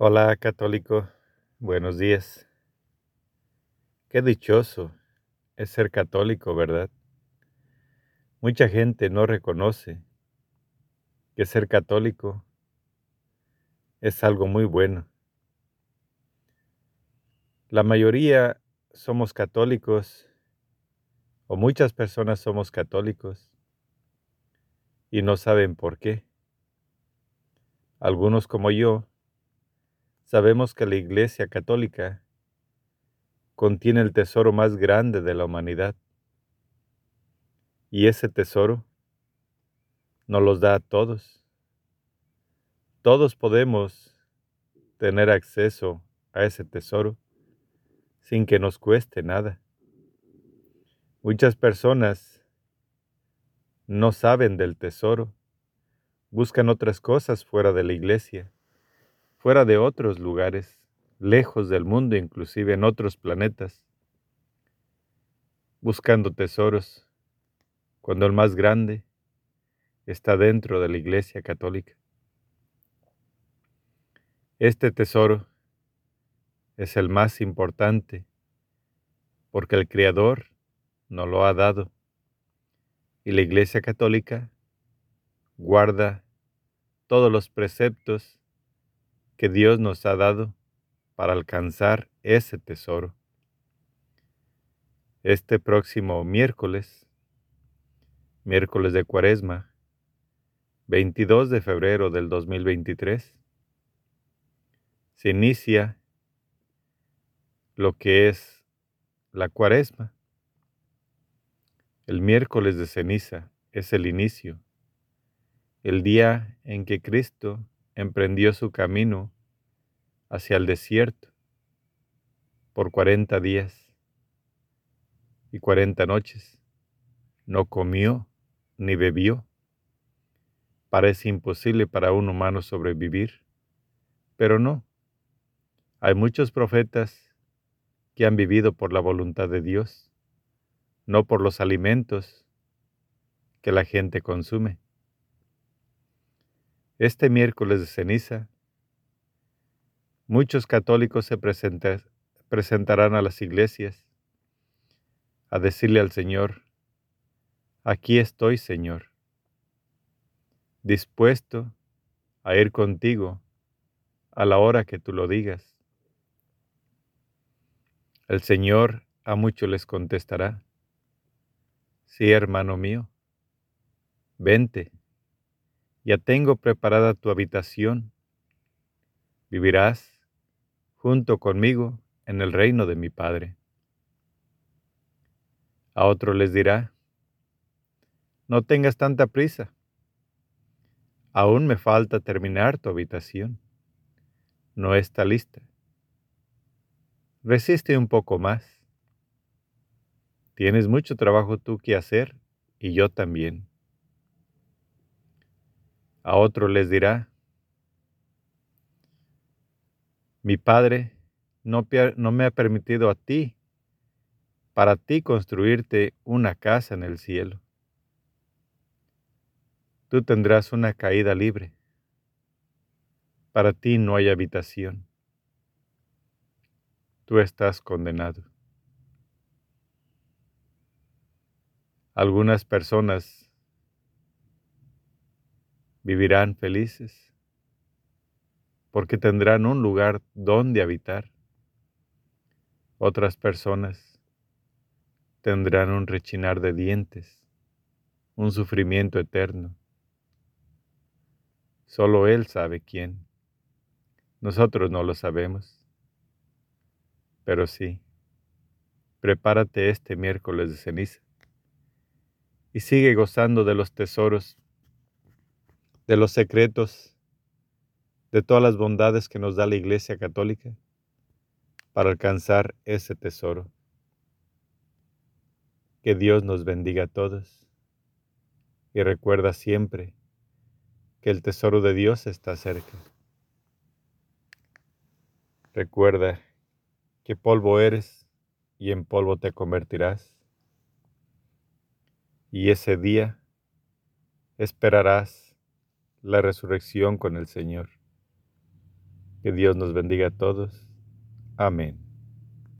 Hola católico, buenos días. Qué dichoso es ser católico, ¿verdad? Mucha gente no reconoce que ser católico es algo muy bueno. La mayoría somos católicos o muchas personas somos católicos y no saben por qué. Algunos como yo Sabemos que la Iglesia Católica contiene el tesoro más grande de la humanidad. Y ese tesoro nos los da a todos. Todos podemos tener acceso a ese tesoro sin que nos cueste nada. Muchas personas no saben del tesoro, buscan otras cosas fuera de la iglesia fuera de otros lugares, lejos del mundo, inclusive en otros planetas, buscando tesoros, cuando el más grande está dentro de la Iglesia Católica. Este tesoro es el más importante porque el Creador nos lo ha dado y la Iglesia Católica guarda todos los preceptos que Dios nos ha dado para alcanzar ese tesoro. Este próximo miércoles, miércoles de Cuaresma, 22 de febrero del 2023, se inicia lo que es la Cuaresma. El miércoles de ceniza es el inicio, el día en que Cristo emprendió su camino hacia el desierto por cuarenta días y cuarenta noches. No comió ni bebió. Parece imposible para un humano sobrevivir, pero no. Hay muchos profetas que han vivido por la voluntad de Dios, no por los alimentos que la gente consume. Este miércoles de ceniza, muchos católicos se presentarán a las iglesias a decirle al Señor, aquí estoy, Señor, dispuesto a ir contigo a la hora que tú lo digas. El Señor a muchos les contestará, sí, hermano mío, vente ya tengo preparada tu habitación. Vivirás junto conmigo en el reino de mi Padre. A otro les dirá, no tengas tanta prisa. Aún me falta terminar tu habitación. No está lista. Resiste un poco más. Tienes mucho trabajo tú que hacer y yo también. A otro les dirá, mi Padre no, no, me ha permitido a ti, para ti construirte una casa en el cielo. Tú tendrás una caída libre. Para ti no hay habitación. Tú estás condenado. Algunas personas vivirán felices, porque tendrán un lugar donde habitar. Otras personas tendrán un rechinar de dientes, un sufrimiento eterno. Solo Él sabe quién. Nosotros no lo sabemos. Pero sí, prepárate este miércoles de ceniza y sigue gozando de los tesoros de los secretos, de todas las bondades que nos da la Iglesia Católica para alcanzar ese tesoro. Que Dios nos bendiga a todos y recuerda siempre que el tesoro de Dios está cerca. Recuerda que polvo eres y en polvo te convertirás. Y ese día esperarás la resurrección con el Señor. Que Dios nos bendiga a todos. Amén.